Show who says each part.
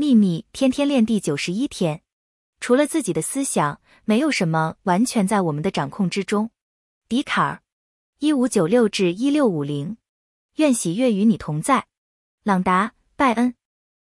Speaker 1: 秘密天天练第九十一天，除了自己的思想，没有什么完全在我们的掌控之中。笛卡尔，一五九六至一六五零。愿喜悦与你同在，朗达·拜恩。